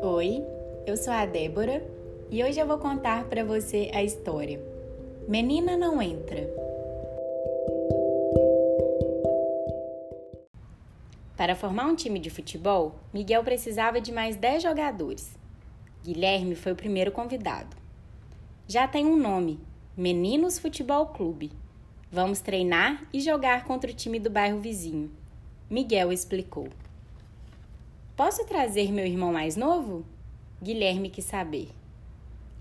Oi, eu sou a Débora e hoje eu vou contar para você a história Menina não entra. Para formar um time de futebol, Miguel precisava de mais 10 jogadores. Guilherme foi o primeiro convidado. Já tem um nome: Meninos Futebol Clube. Vamos treinar e jogar contra o time do bairro vizinho. Miguel explicou. Posso trazer meu irmão mais novo? Guilherme quis saber.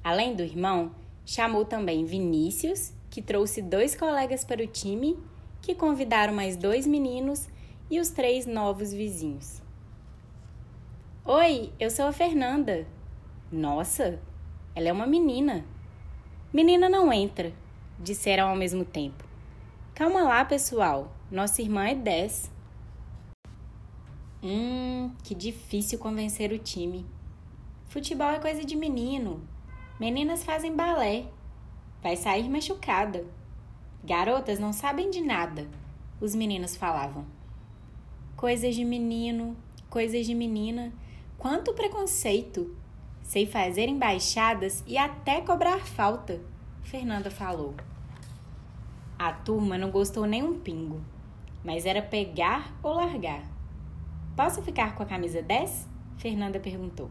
Além do irmão, chamou também Vinícius, que trouxe dois colegas para o time, que convidaram mais dois meninos e os três novos vizinhos. Oi, eu sou a Fernanda. Nossa, ela é uma menina. Menina não entra, disseram ao mesmo tempo. Calma lá, pessoal, nossa irmã é 10. Hum, que difícil convencer o time. Futebol é coisa de menino. Meninas fazem balé. Vai sair machucada. Garotas não sabem de nada, os meninos falavam. Coisas de menino, coisas de menina. Quanto preconceito! Sei fazer embaixadas e até cobrar falta, Fernanda falou. A turma não gostou nem um pingo, mas era pegar ou largar. Posso ficar com a camisa 10? Fernanda perguntou.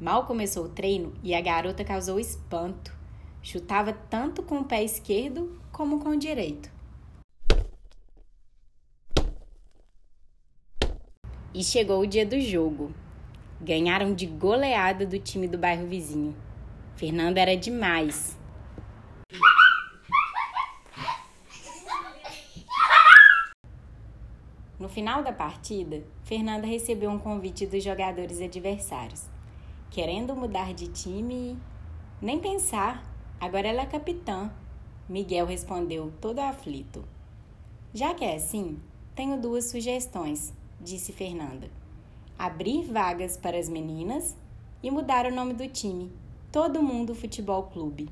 Mal começou o treino e a garota causou espanto. Chutava tanto com o pé esquerdo como com o direito. E chegou o dia do jogo. Ganharam de goleada do time do bairro vizinho. Fernanda era demais. No final da partida, Fernanda recebeu um convite dos jogadores adversários. Querendo mudar de time, nem pensar, agora ela é capitã. Miguel respondeu todo aflito. Já que é assim, tenho duas sugestões, disse Fernanda. Abrir vagas para as meninas e mudar o nome do time. Todo Mundo Futebol Clube.